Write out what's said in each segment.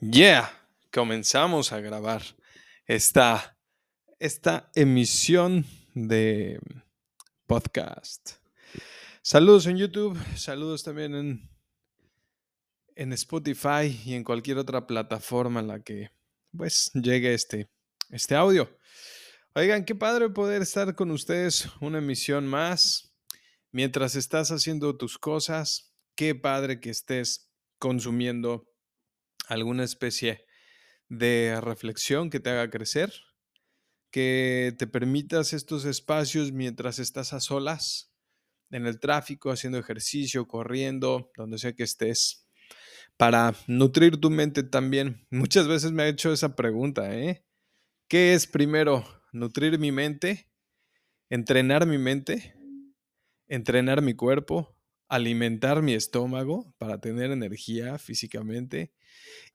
Yeah, comenzamos a grabar esta, esta emisión de podcast. Saludos en YouTube, saludos también en, en Spotify y en cualquier otra plataforma en la que pues llegue este, este audio. Oigan, qué padre poder estar con ustedes una emisión más mientras estás haciendo tus cosas. Qué padre que estés consumiendo alguna especie de reflexión que te haga crecer, que te permitas estos espacios mientras estás a solas, en el tráfico, haciendo ejercicio, corriendo, donde sea que estés, para nutrir tu mente también. Muchas veces me ha hecho esa pregunta, ¿eh? ¿Qué es primero? ¿Nutrir mi mente? ¿Entrenar mi mente? ¿Entrenar mi cuerpo? ¿Alimentar mi estómago para tener energía físicamente?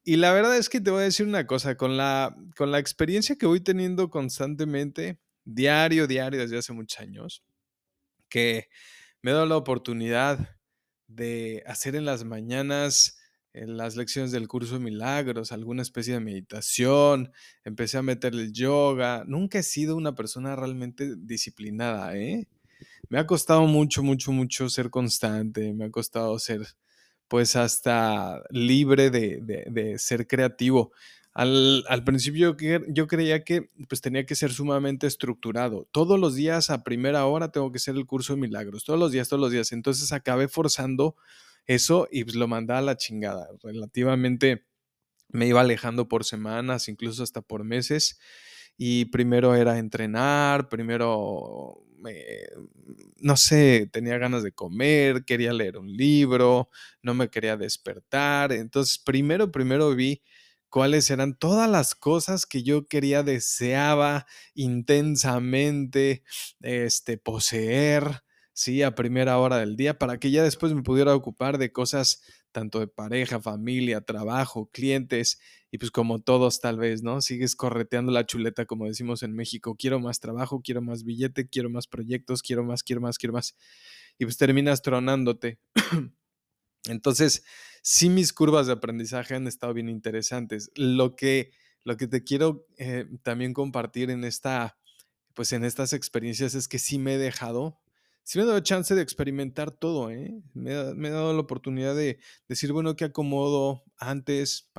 Y la verdad es que te voy a decir una cosa, con la, con la experiencia que voy teniendo constantemente, diario, diario, desde hace muchos años, que me he dado la oportunidad de hacer en las mañanas en las lecciones del curso de milagros, alguna especie de meditación, empecé a meterle el yoga. Nunca he sido una persona realmente disciplinada, ¿eh? Me ha costado mucho, mucho, mucho ser constante, me ha costado ser pues hasta libre de, ser creativo. Al, principio yo creía que pues tenía que ser sumamente estructurado. Todos los días a primera hora tengo que hacer el curso de milagros. Todos los días, todos los días. Entonces acabé forzando eso y pues lo mandaba a la chingada. Relativamente me iba alejando por semanas, incluso hasta por meses. Y primero era entrenar, primero no sé, tenía ganas de comer, quería leer un libro, no me quería despertar. Entonces, primero, primero vi cuáles eran todas las cosas que yo quería, deseaba intensamente, este, poseer, sí, a primera hora del día, para que ya después me pudiera ocupar de cosas tanto de pareja, familia, trabajo, clientes, y pues como todos tal vez, ¿no? Sigues correteando la chuleta, como decimos en México, quiero más trabajo, quiero más billete, quiero más proyectos, quiero más, quiero más, quiero más, y pues terminas tronándote. Entonces, sí mis curvas de aprendizaje han estado bien interesantes. Lo que, lo que te quiero eh, también compartir en esta, pues en estas experiencias es que sí me he dejado sí me ha dado chance de experimentar todo, ¿eh? Me, he dado la oportunidad de decir, bueno, ¿qué acomodo antes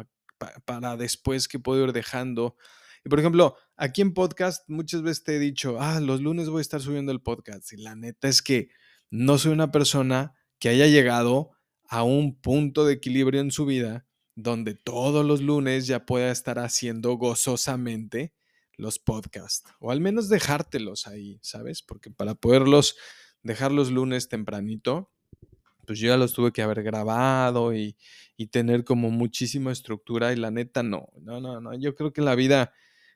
para después que puedo ir dejando? Y por ejemplo, aquí en podcast muchas veces te he dicho, ah, los lunes voy a estar subiendo el podcast. Y la neta es que no soy una persona que haya llegado a un punto de equilibrio en su vida donde todos los lunes ya pueda estar haciendo gozosamente los podcasts, o al menos dejártelos ahí, ¿sabes? Porque para poderlos dejar los lunes tempranito, pues yo ya los tuve que haber grabado y, tener como muchísima estructura y la neta no, no, no, no, yo creo que la vida,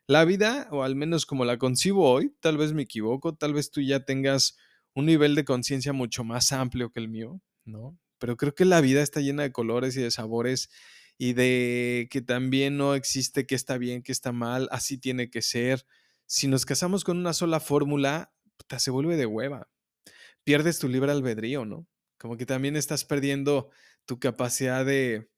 la vida, o al menos como la concibo hoy, tal vez me equivoco, tal vez tú ya tengas un nivel de conciencia mucho más amplio que el mío, ¿no? Pero creo que la vida está llena de colores y de sabores y de que también no existe que está bien, que está mal, así tiene que ser. Si nos casamos con una sola fórmula, se vuelve de hueva pierdes tu libre albedrío, ¿no? Como que también estás perdiendo tu capacidad de,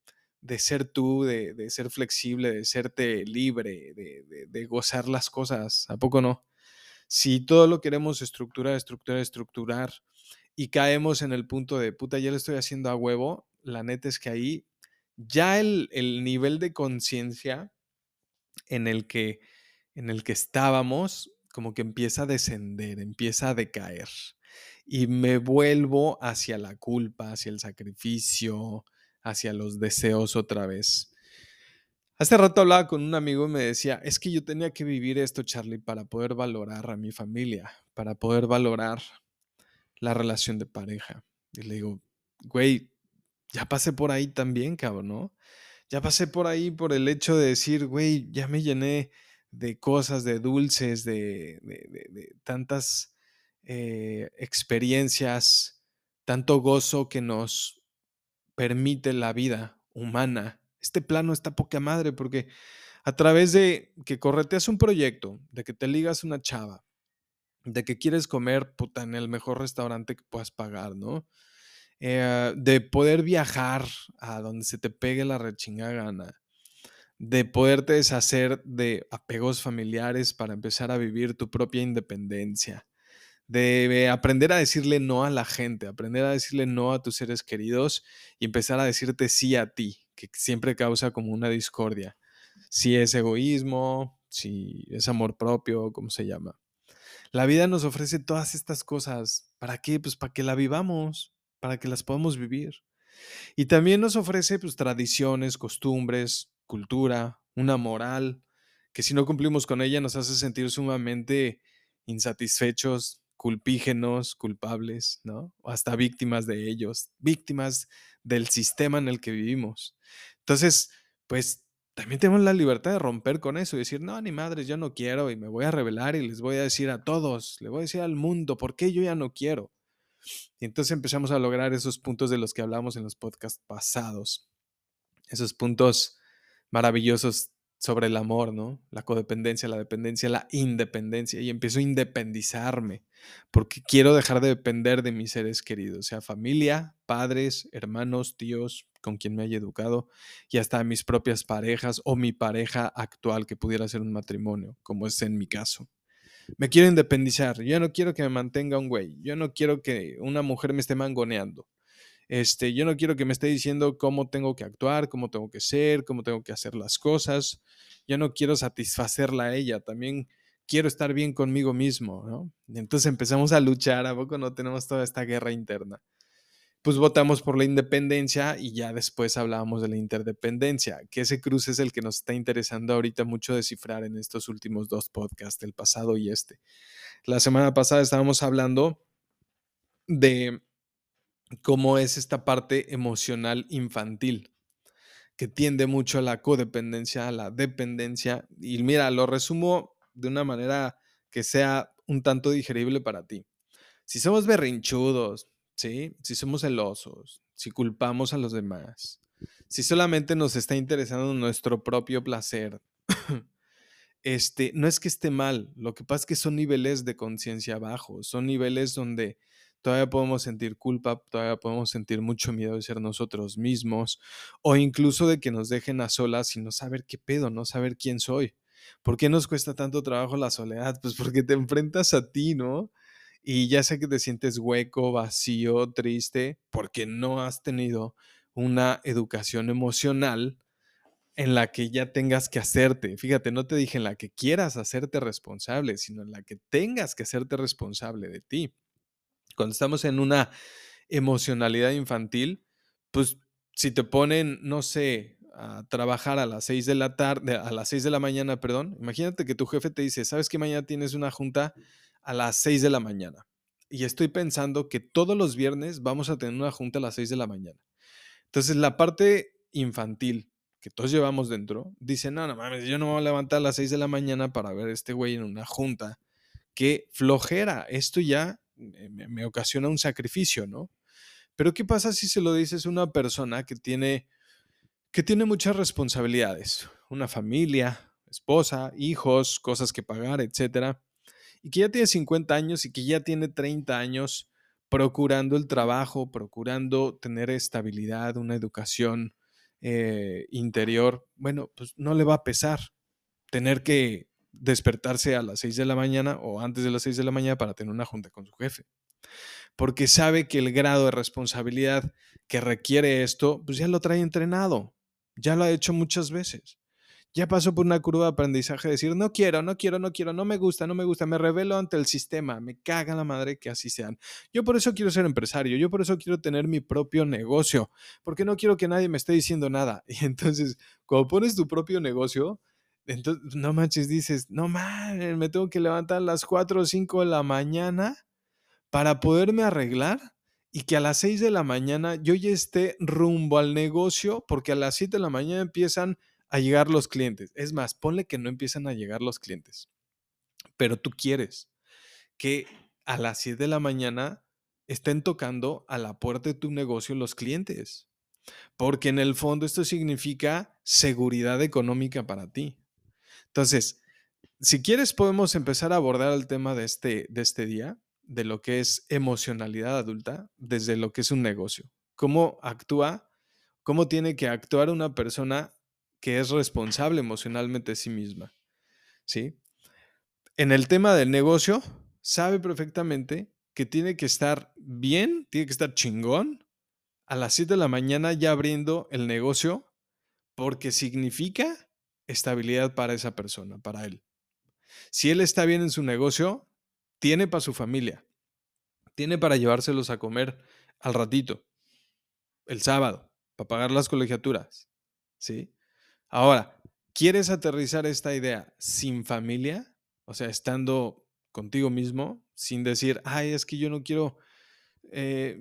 ser tú, de, ser flexible, de serte libre, de, gozar las cosas. ¿A poco no? Si todo lo queremos estructurar, estructurar, estructurar y caemos en el punto de puta, ya lo estoy haciendo a huevo, la neta es que ahí ya el, el nivel de conciencia en el que en el que estábamos como que empieza a descender, empieza a decaer y me vuelvo hacia la culpa, hacia el sacrificio, hacia los deseos otra vez. Hace rato hablaba con un amigo y me decía, es que yo tenía que vivir esto, Charlie, para poder valorar a mi familia, para poder valorar la relación de pareja. Y le digo, güey, ya pasé por ahí también, cabrón, ¿no? Ya pasé por ahí por el hecho de decir, güey, ya me llené de cosas, de dulces, de, de, de tantas eh, experiencias, tanto gozo que nos permite la vida humana. Este plano está poca madre porque a través de que correteas un proyecto, de que te ligas una chava, de que quieres comer puta, en el mejor restaurante que puedas pagar, ¿no? Eh, de poder viajar a donde se te pegue la rechinga gana, de poderte deshacer de apegos familiares para empezar a vivir tu propia independencia, de aprender a decirle no a la gente, aprender a decirle no a tus seres queridos y empezar a decirte sí a ti, que siempre causa como una discordia. Si es egoísmo, si es amor propio, ¿cómo se llama? La vida nos ofrece todas estas cosas. ¿Para qué? Pues para que la vivamos, para que las podamos vivir. Y también nos ofrece pues, tradiciones, costumbres, cultura, una moral, que si no cumplimos con ella nos hace sentir sumamente insatisfechos, culpígenos, culpables, ¿no? O hasta víctimas de ellos, víctimas del sistema en el que vivimos. Entonces, pues también tenemos la libertad de romper con eso y decir, no, ni madres, yo no quiero y me voy a revelar y les voy a decir a todos, le voy a decir al mundo, ¿por qué yo ya no quiero? Y entonces empezamos a lograr esos puntos de los que hablamos en los podcasts pasados, esos puntos maravillosos sobre el amor, ¿no? La codependencia, la dependencia, la independencia. Y empiezo a independizarme porque quiero dejar de depender de mis seres queridos, sea familia, padres, hermanos, tíos, con quien me haya educado, y hasta mis propias parejas o mi pareja actual que pudiera ser un matrimonio, como es en mi caso. Me quiero independizar, yo no quiero que me mantenga un güey, yo no quiero que una mujer me esté mangoneando. Este, yo no quiero que me esté diciendo cómo tengo que actuar, cómo tengo que ser, cómo tengo que hacer las cosas. Yo no quiero satisfacerla a ella, también quiero estar bien conmigo mismo, ¿no? entonces empezamos a luchar, ¿a poco no tenemos toda esta guerra interna? Pues votamos por la independencia y ya después hablábamos de la interdependencia, que ese cruce es el que nos está interesando ahorita mucho descifrar en estos últimos dos podcasts, el pasado y este. La semana pasada estábamos hablando de cómo es esta parte emocional infantil, que tiende mucho a la codependencia, a la dependencia. Y mira, lo resumo de una manera que sea un tanto digerible para ti. Si somos berrinchudos, ¿sí? si somos celosos, si culpamos a los demás, si solamente nos está interesando nuestro propio placer, este, no es que esté mal, lo que pasa es que son niveles de conciencia bajos, son niveles donde todavía podemos sentir culpa, todavía podemos sentir mucho miedo de ser nosotros mismos o incluso de que nos dejen a solas y no saber qué pedo, no saber quién soy. ¿Por qué nos cuesta tanto trabajo la soledad? Pues porque te enfrentas a ti, ¿no? Y ya sé que te sientes hueco, vacío, triste, porque no has tenido una educación emocional en la que ya tengas que hacerte. Fíjate, no te dije en la que quieras hacerte responsable, sino en la que tengas que hacerte responsable de ti. Cuando estamos en una emocionalidad infantil, pues si te ponen, no sé, a trabajar a las 6 de la tarde, a las 6 de la mañana, perdón, imagínate que tu jefe te dice, ¿sabes que mañana tienes una junta a las 6 de la mañana? Y estoy pensando que todos los viernes vamos a tener una junta a las 6 de la mañana. Entonces, la parte infantil que todos llevamos dentro dice, no, no mames, yo no me voy a levantar a las 6 de la mañana para ver a este güey en una junta. Qué flojera, esto ya me, ocasiona un sacrificio, ¿no? Pero ¿qué pasa si se lo dices a una persona que tiene, que tiene muchas responsabilidades? Una familia, esposa, hijos, cosas que pagar, etcétera, y que ya tiene 50 años y que ya tiene 30 años procurando el trabajo, procurando tener estabilidad, una educación eh, interior, bueno, pues no le va a pesar tener que despertarse a las 6 de la mañana o antes de las 6 de la mañana para tener una junta con su jefe. Porque sabe que el grado de responsabilidad que requiere esto, pues ya lo trae entrenado, ya lo ha hecho muchas veces. Ya pasó por una curva de aprendizaje de decir, no quiero, no quiero, no quiero, no me gusta, no me gusta, me revelo ante el sistema, me caga la madre que así sean. Yo por eso quiero ser empresario, yo por eso quiero tener mi propio negocio, porque no quiero que nadie me esté diciendo nada. Y entonces, cuando pones tu propio negocio, entonces, no manches, dices, no mames, me tengo que levantar a las 4 o 5 de la mañana para poderme arreglar y que a las 6 de la mañana yo ya esté rumbo al negocio porque a las 7 de la mañana empiezan a llegar los clientes. Es más, ponle que no empiezan a llegar los clientes, pero tú quieres que a las 7 de la mañana estén tocando a la puerta de tu negocio los clientes, porque en el fondo esto significa seguridad económica para ti. Entonces, si quieres, podemos empezar a abordar el tema de este, de este día, de lo que es emocionalidad adulta, desde lo que es un negocio. Cómo actúa, cómo tiene que actuar una persona que es responsable emocionalmente de sí misma. ¿Sí? En el tema del negocio, sabe perfectamente que tiene que estar bien, tiene que estar chingón a las 7 de la mañana ya abriendo el negocio porque significa estabilidad para esa persona, para él. Si él está bien en su negocio, tiene para su familia, tiene para llevárselos a comer al ratito, el sábado, para pagar las colegiaturas. ¿Sí? Ahora, ¿quieres aterrizar esta idea sin familia? O sea, estando contigo mismo, sin decir, ay, es que yo no quiero, eh,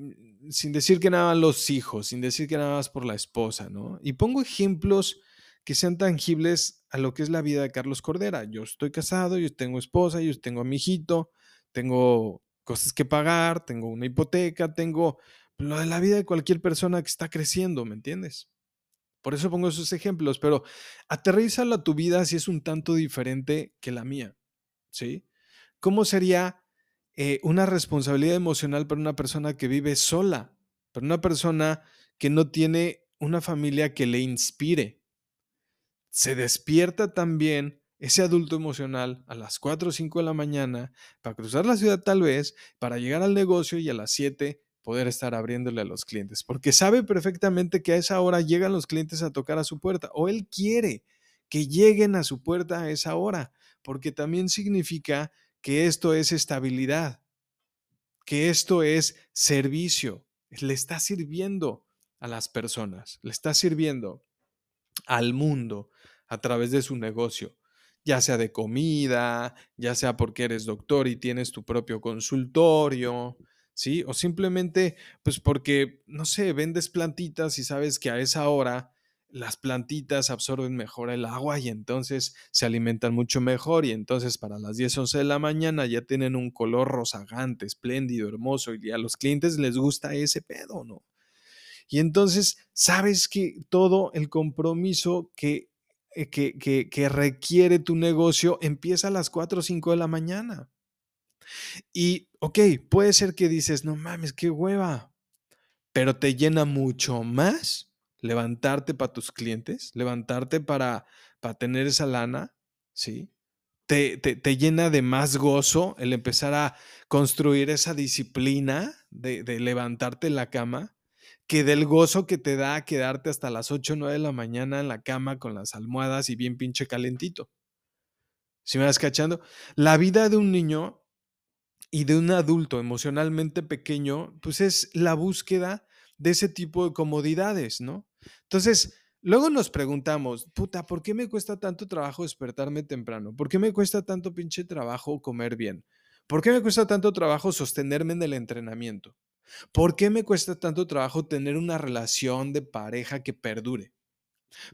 sin decir que nada más los hijos, sin decir que nada más por la esposa, ¿no? Y pongo ejemplos que sean tangibles a lo que es la vida de Carlos Cordera. Yo estoy casado, yo tengo esposa, yo tengo a mi hijito, tengo cosas que pagar, tengo una hipoteca, tengo lo de la vida de cualquier persona que está creciendo, ¿me entiendes? Por eso pongo esos ejemplos, pero aterrízalo a tu vida si es un tanto diferente que la mía, ¿sí? ¿Cómo sería eh, una responsabilidad emocional para una persona que vive sola, para una persona que no tiene una familia que le inspire? Se despierta también ese adulto emocional a las 4 o 5 de la mañana para cruzar la ciudad tal vez, para llegar al negocio y a las 7 poder estar abriéndole a los clientes, porque sabe perfectamente que a esa hora llegan los clientes a tocar a su puerta o él quiere que lleguen a su puerta a esa hora, porque también significa que esto es estabilidad, que esto es servicio, le está sirviendo a las personas, le está sirviendo al mundo a través de su negocio, ya sea de comida, ya sea porque eres doctor y tienes tu propio consultorio, ¿sí? O simplemente, pues porque, no sé, vendes plantitas y sabes que a esa hora las plantitas absorben mejor el agua y entonces se alimentan mucho mejor y entonces para las 10, 11 de la mañana ya tienen un color rozagante, espléndido, hermoso y a los clientes les gusta ese pedo, ¿no? Y entonces sabes que todo el compromiso que, que, que, que requiere tu negocio empieza a las 4 o 5 de la mañana. Y, ok, puede ser que dices, no mames, qué hueva, pero te llena mucho más levantarte para tus clientes, levantarte para, para tener esa lana, ¿sí? Te, te, llena de más gozo el empezar a construir esa disciplina de, de levantarte en la cama que del gozo que te da quedarte hasta las 8 o 9 de la mañana en la cama con las almohadas y bien pinche calentito. Si me vas cachando? La vida de un niño y de un adulto emocionalmente pequeño, pues es la búsqueda de ese tipo de comodidades, ¿no? Entonces, luego nos preguntamos, puta, ¿por qué me cuesta tanto trabajo despertarme temprano? ¿Por qué me cuesta tanto pinche trabajo comer bien? ¿Por qué me cuesta tanto trabajo sostenerme en el entrenamiento? ¿Por qué me cuesta tanto trabajo tener una relación de pareja que perdure?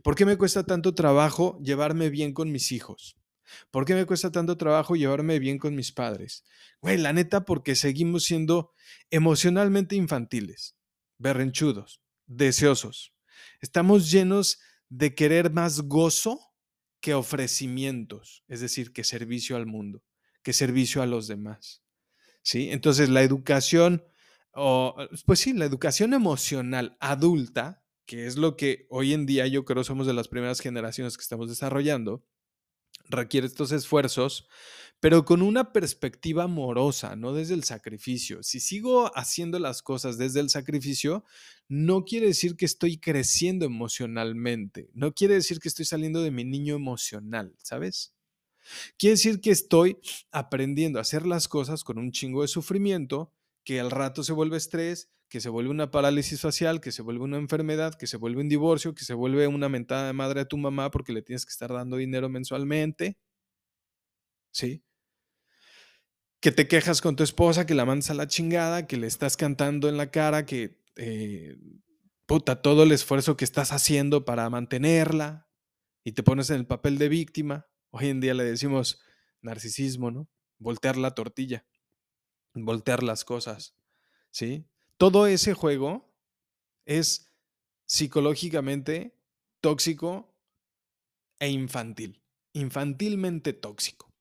¿Por qué me cuesta tanto trabajo llevarme bien con mis hijos? ¿Por qué me cuesta tanto trabajo llevarme bien con mis padres? Güey, la neta, porque seguimos siendo emocionalmente infantiles, berrenchudos, deseosos. Estamos llenos de querer más gozo que ofrecimientos, es decir, que servicio al mundo, que servicio a los demás. ¿Sí? Entonces, la educación, o, pues sí, la educación emocional adulta, que es lo que hoy en día yo creo somos de las primeras generaciones que estamos desarrollando, requiere estos esfuerzos, pero con una perspectiva amorosa, no desde el sacrificio. Si sigo haciendo las cosas desde el sacrificio, no quiere decir que estoy creciendo emocionalmente, no quiere decir que estoy saliendo de mi niño emocional, ¿sabes? Quiere decir que estoy aprendiendo a hacer las cosas con un chingo de sufrimiento, que al rato se vuelve estrés, que se vuelve una parálisis facial, que se vuelve una enfermedad, que se vuelve un divorcio, que se vuelve una mentada de madre a tu mamá porque le tienes que estar dando dinero mensualmente. ¿Sí? Que te quejas con tu esposa, que la mandas a la chingada, que le estás cantando en la cara, que eh, puta, todo el esfuerzo que estás haciendo para mantenerla y te pones en el papel de víctima. Hoy en día le decimos narcisismo, ¿no? Voltear la tortilla, voltear las cosas, ¿sí? todo ese juego es psicológicamente tóxico e infantil, infantilmente tóxico.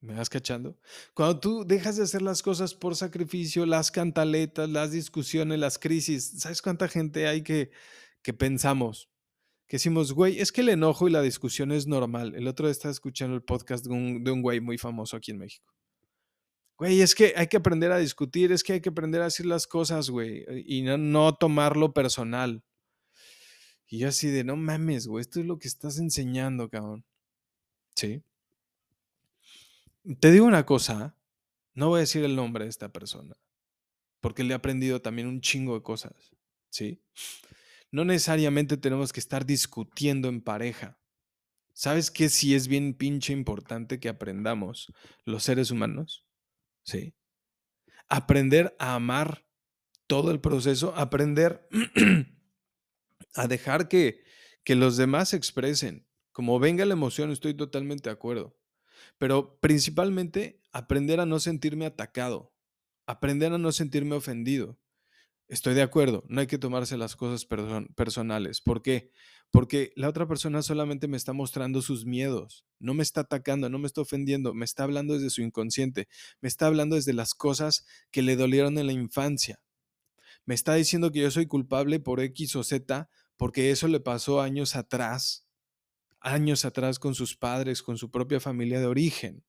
¿Me vas cachando? Cuando tú dejas de hacer las cosas por sacrificio, las cantaletas, las discusiones, las crisis, ¿sabes cuánta gente hay que, que pensamos que decimos, güey, es que el enojo y la discusión es normal. El otro estaba escuchando el podcast de un, de un güey muy famoso aquí en México. Güey, es que hay que aprender a discutir, es que hay que aprender a decir las cosas, güey, y no, no tomarlo personal. Y yo así de, no mames, güey, esto es lo que estás enseñando, cabrón. Sí. Te digo una cosa, no voy a decir el nombre de esta persona, porque le he aprendido también un chingo de cosas, ¿sí? No necesariamente tenemos que estar discutiendo en pareja. ¿Sabes qué sí es bien pinche importante que aprendamos los seres humanos? Sí. Aprender a amar todo el proceso, aprender a dejar que, que los demás expresen. Como venga la emoción, estoy totalmente de acuerdo. Pero principalmente aprender a no sentirme atacado, aprender a no sentirme ofendido. Estoy de acuerdo, no hay que tomarse las cosas personales. ¿Por qué? Porque la otra persona solamente me está mostrando sus miedos, no me está atacando, no me está ofendiendo, me está hablando desde su inconsciente, me está hablando desde las cosas que le dolieron en la infancia. Me está diciendo que yo soy culpable por X o Z porque eso le pasó años atrás, años atrás con sus padres, con su propia familia de origen.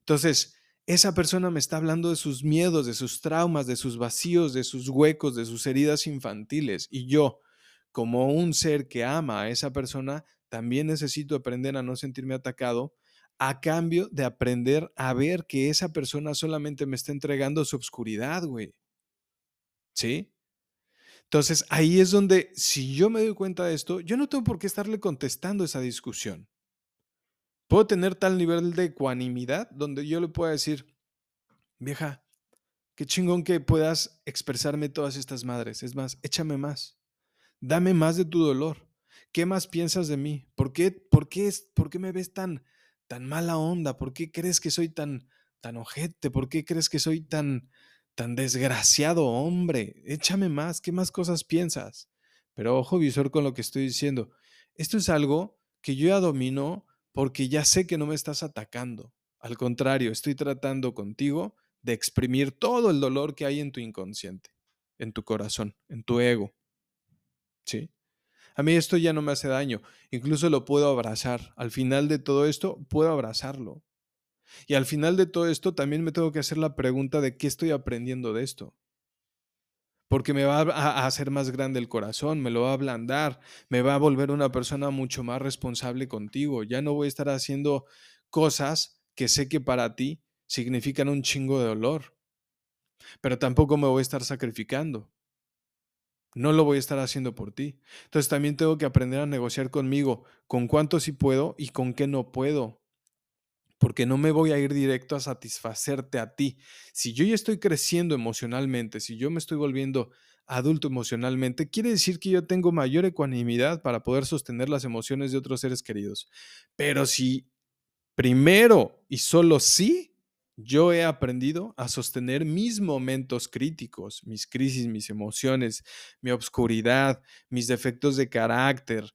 Entonces, esa persona me está hablando de sus miedos, de sus traumas, de sus vacíos, de sus huecos, de sus heridas infantiles. Y yo, como un ser que ama a esa persona, también necesito aprender a no sentirme atacado a cambio de aprender a ver que esa persona solamente me está entregando su obscuridad, güey. ¿Sí? Entonces, ahí es donde, si yo me doy cuenta de esto, yo no tengo por qué estarle contestando esa discusión. Puedo tener tal nivel de ecuanimidad donde yo le pueda decir, vieja, qué chingón que puedas expresarme todas estas madres. Es más, échame más. Dame más de tu dolor. ¿Qué más piensas de mí? ¿Por qué, por qué, por qué me ves tan, tan mala onda? ¿Por qué crees que soy tan, tan ojete? ¿Por qué crees que soy tan, tan desgraciado hombre? Échame más. ¿Qué más cosas piensas? Pero ojo visor con lo que estoy diciendo. Esto es algo que yo ya domino porque ya sé que no me estás atacando. Al contrario, estoy tratando contigo de exprimir todo el dolor que hay en tu inconsciente, en tu corazón, en tu ego. ¿Sí? A mí esto ya no me hace daño, incluso lo puedo abrazar. Al final de todo esto, puedo abrazarlo. Y al final de todo esto, también me tengo que hacer la pregunta de qué estoy aprendiendo de esto porque me va a hacer más grande el corazón, me lo va a ablandar, me va a volver una persona mucho más responsable contigo. Ya no voy a estar haciendo cosas que sé que para ti significan un chingo de dolor, pero tampoco me voy a estar sacrificando. No lo voy a estar haciendo por ti. Entonces también tengo que aprender a negociar conmigo con cuánto sí puedo y con qué no puedo porque no me voy a ir directo a satisfacerte a ti. Si yo ya estoy creciendo emocionalmente, si yo me estoy volviendo adulto emocionalmente, quiere decir que yo tengo mayor ecuanimidad para poder sostener las emociones de otros seres queridos. Pero si primero y solo sí, yo he aprendido a sostener mis momentos críticos, mis crisis, mis emociones, mi obscuridad, mis defectos de carácter,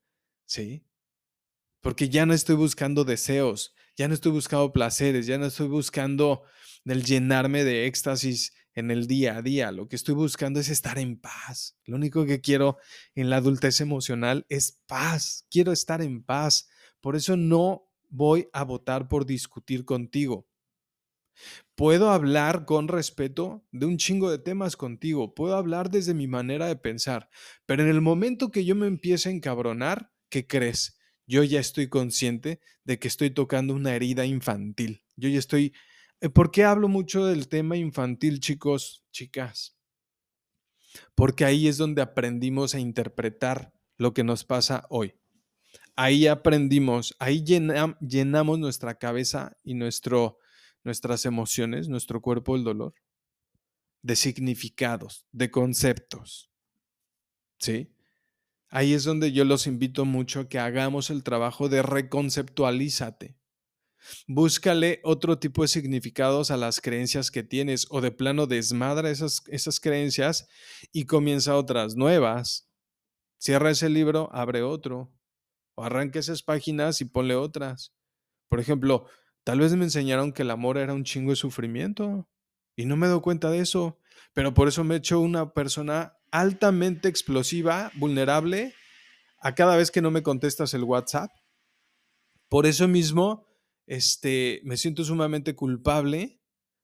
¿sí? Porque ya no estoy buscando deseos, ya no estoy buscando placeres, ya no estoy buscando el llenarme de éxtasis en el día a día. Lo que estoy buscando es estar en paz. Lo único que quiero en la adultez emocional es paz. Quiero estar en paz. Por eso no voy a votar por discutir contigo. Puedo hablar con respeto de un chingo de temas contigo, puedo hablar desde mi manera de pensar, pero en el momento que yo me empiece a encabronar, ¿qué crees? Yo ya estoy consciente de que estoy tocando una herida infantil. Yo ya estoy... Eh, ¿Por qué hablo mucho del tema infantil, chicos, chicas? Porque ahí es donde aprendimos a interpretar lo que nos pasa hoy. Ahí aprendimos, ahí llenamos nuestra cabeza y nuestro, nuestras emociones, nuestro cuerpo, el dolor, de significados, de conceptos. ¿Sí? Ahí es donde yo los invito mucho a que hagamos el trabajo de reconceptualízate. Búscale otro tipo de significados a las creencias que tienes o de plano desmadra esas, esas creencias y comienza otras nuevas. Cierra ese libro, abre otro. O arranca esas páginas y ponle otras. Por ejemplo, tal vez me enseñaron que el amor era un chingo de sufrimiento y no me doy cuenta de eso, pero por eso me he hecho una persona altamente explosiva, vulnerable, a cada vez que no me contestas el WhatsApp. Por eso mismo, este, me siento sumamente culpable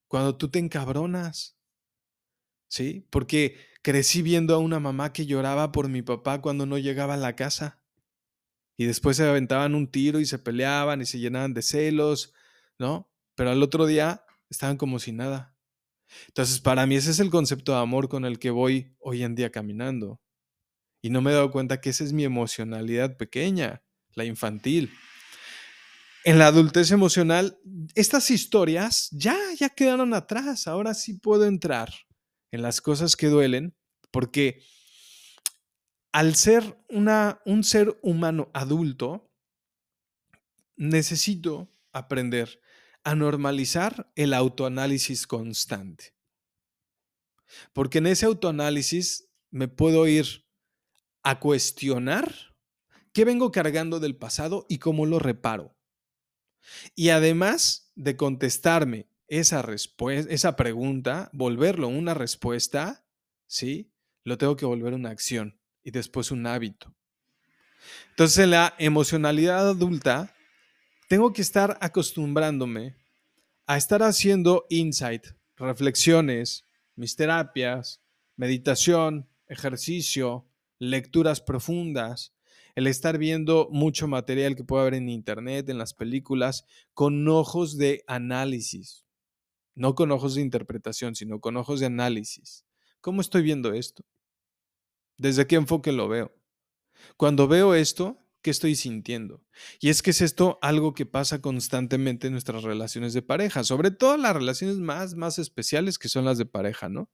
cuando tú te encabronas. ¿Sí? Porque crecí viendo a una mamá que lloraba por mi papá cuando no llegaba a la casa. Y después se aventaban un tiro y se peleaban y se llenaban de celos, ¿no? Pero al otro día estaban como si nada. Entonces, para mí ese es el concepto de amor con el que voy hoy en día caminando. Y no me he dado cuenta que esa es mi emocionalidad pequeña, la infantil. En la adultez emocional, estas historias ya, ya quedaron atrás. Ahora sí puedo entrar en las cosas que duelen, porque al ser una, un ser humano adulto, necesito aprender a normalizar el autoanálisis constante. Porque en ese autoanálisis me puedo ir a cuestionar qué vengo cargando del pasado y cómo lo reparo. Y además de contestarme esa, esa pregunta, volverlo una respuesta, ¿sí? Lo tengo que volver una acción y después un hábito. Entonces, en la emocionalidad adulta, tengo que estar acostumbrándome a estar haciendo insight, reflexiones, mis terapias, meditación, ejercicio, lecturas profundas, el estar viendo mucho material que puede haber en internet, en las películas, con ojos de análisis, no con ojos de interpretación, sino con ojos de análisis. ¿Cómo estoy viendo esto? ¿Desde qué enfoque lo veo? Cuando veo esto, ¿qué estoy sintiendo? Y es que es esto algo que pasa constantemente en nuestras relaciones de pareja, sobre todo las relaciones más, más especiales que son las de pareja, ¿no?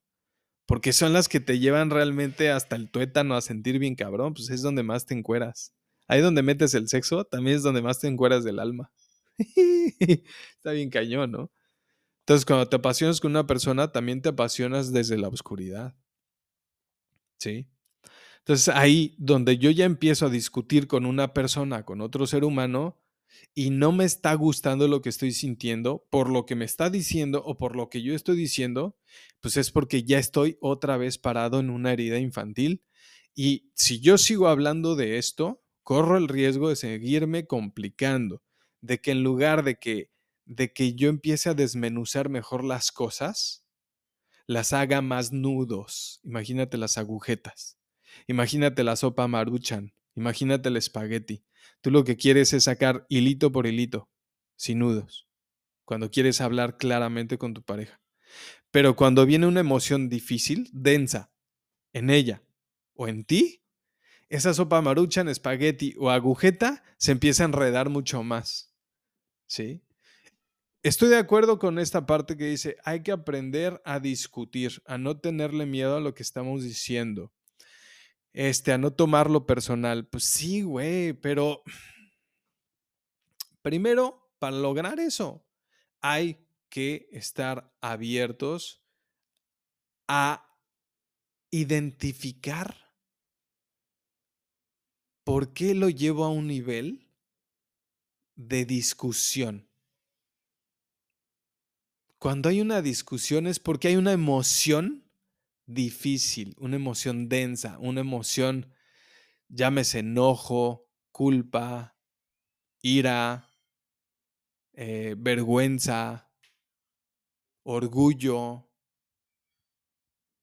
porque son las que te llevan realmente hasta el tuétano a sentir bien cabrón, pues es donde más te encueras. Ahí donde metes el sexo, también es donde más te encueras del alma. Está bien cañón, ¿no? Entonces, cuando te apasionas con una persona, también te apasionas desde la oscuridad. ¿Sí? Entonces, ahí donde yo ya empiezo a discutir con una persona, con otro ser humano, y no me está gustando lo que estoy sintiendo por lo que me está diciendo o por lo que yo estoy diciendo, pues es porque ya estoy otra vez parado en una herida infantil. Y si yo sigo hablando de esto, corro el riesgo de seguirme complicando, de que en lugar de que, de que yo empiece a desmenuzar mejor las cosas, las haga más nudos. Imagínate las agujetas. Imagínate la sopa maruchan. Imagínate el espagueti. Tú lo que quieres es sacar hilito por hilito, sin nudos, cuando quieres hablar claramente con tu pareja. Pero cuando viene una emoción difícil, densa, en ella o en ti, esa sopa maruchan, espagueti o agujeta se empieza a enredar mucho más. ¿Sí? Estoy de acuerdo con esta parte que dice, hay que aprender a discutir, a no tenerle miedo a lo que estamos diciendo este, a no tomarlo personal. Pues sí, güey, pero primero, para lograr eso, hay que estar abiertos a identificar por qué lo llevo a un nivel de discusión. Cuando hay una discusión es porque hay una emoción difícil, una emoción densa, una emoción, llámese enojo, culpa, ira, eh, vergüenza, orgullo.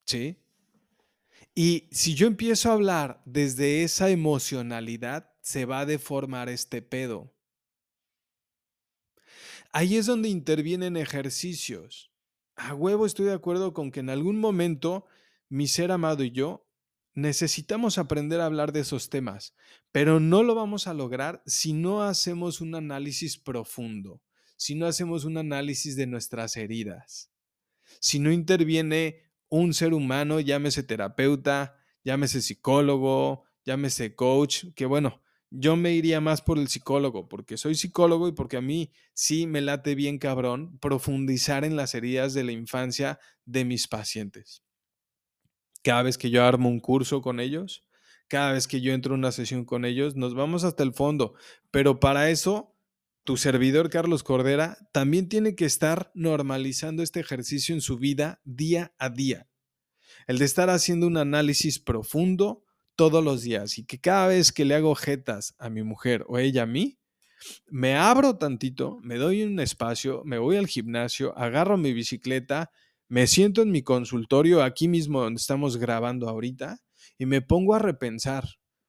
¿Sí? Y si yo empiezo a hablar desde esa emocionalidad, se va a deformar este pedo. Ahí es donde intervienen ejercicios a huevo estoy de acuerdo con que en algún momento mi ser amado y yo necesitamos aprender a hablar de esos temas, pero no lo vamos a lograr si no hacemos un análisis profundo, si no hacemos un análisis de nuestras heridas, si no interviene un ser humano, llámese terapeuta, llámese psicólogo, llámese coach, que bueno, yo me iría más por el psicólogo, porque soy psicólogo y porque a mí sí me late bien cabrón profundizar en las heridas de la infancia de mis pacientes. Cada vez que yo armo un curso con ellos, cada vez que yo entro en una sesión con ellos, nos vamos hasta el fondo. Pero para eso, tu servidor Carlos Cordera también tiene que estar normalizando este ejercicio en su vida día a día. El de estar haciendo un análisis profundo todos los días y que cada vez que le hago jetas a mi mujer o ella a mí, me abro tantito, me doy un espacio, me voy al gimnasio, agarro mi bicicleta, me siento en mi consultorio aquí mismo donde estamos grabando ahorita y me pongo a repensar.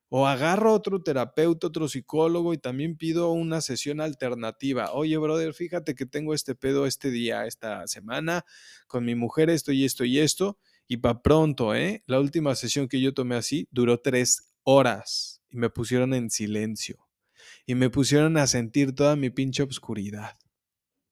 O agarro otro terapeuta, otro psicólogo y también pido una sesión alternativa. Oye, brother, fíjate que tengo este pedo este día, esta semana, con mi mujer esto y esto y esto. Y para pronto, ¿eh? La última sesión que yo tomé así duró tres horas y me pusieron en silencio y me pusieron a sentir toda mi pinche obscuridad.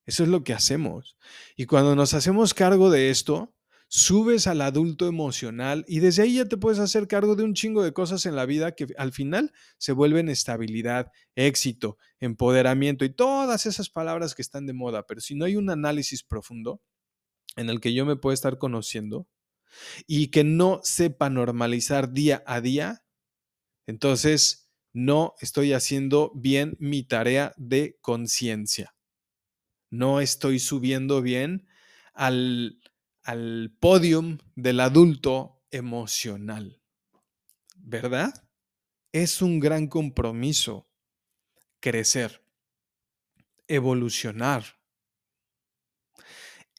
Eso es lo que hacemos. Y cuando nos hacemos cargo de esto, subes al adulto emocional y desde ahí ya te puedes hacer cargo de un chingo de cosas en la vida que al final se vuelven estabilidad, éxito, empoderamiento y todas esas palabras que están de moda. Pero si no hay un análisis profundo en el que yo me pueda estar conociendo y que no sepa normalizar día a día, entonces no estoy haciendo bien mi tarea de conciencia no estoy subiendo bien al, al podium del adulto emocional. ¿Verdad? Es un gran compromiso crecer, evolucionar.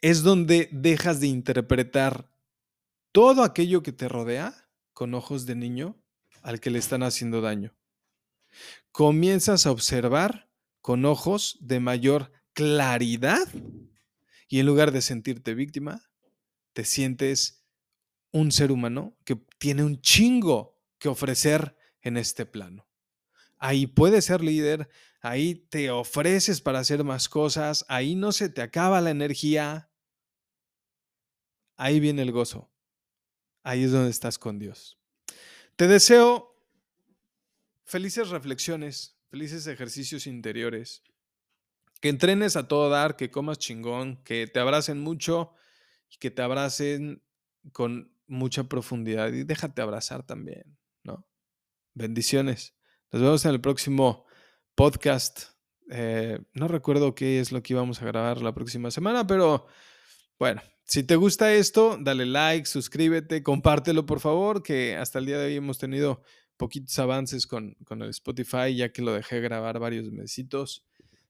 Es donde dejas de interpretar todo aquello que te rodea con ojos de niño al que le están haciendo daño. Comienzas a observar con ojos de mayor claridad y en lugar de sentirte víctima, te sientes un ser humano que tiene un chingo que ofrecer en este plano. Ahí puedes ser líder, ahí te ofreces para hacer más cosas, ahí no se te acaba la energía, ahí viene el gozo, ahí es donde estás con Dios. Te deseo felices reflexiones, felices ejercicios interiores que entrenes a todo dar, que comas chingón, que te abracen mucho y que te abracen con mucha profundidad y déjate abrazar también, ¿no? Bendiciones. Nos vemos en el próximo podcast. Eh, no recuerdo qué es lo que íbamos a grabar la próxima semana, pero bueno, si te gusta esto, dale like, suscríbete, compártelo por favor, que hasta el día de hoy hemos tenido poquitos avances con, con el Spotify, ya que lo dejé grabar varios mesitos.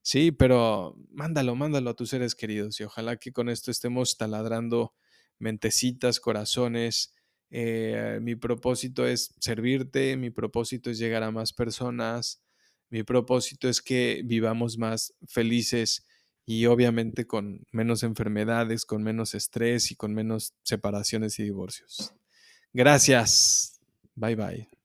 Sí, pero mándalo, mándalo a tus seres queridos y ojalá que con esto estemos taladrando mentecitas, corazones. Eh, mi propósito es servirte, mi propósito es llegar a más personas, mi propósito es que vivamos más felices y obviamente con menos enfermedades, con menos estrés y con menos separaciones y divorcios. Gracias. Bye bye.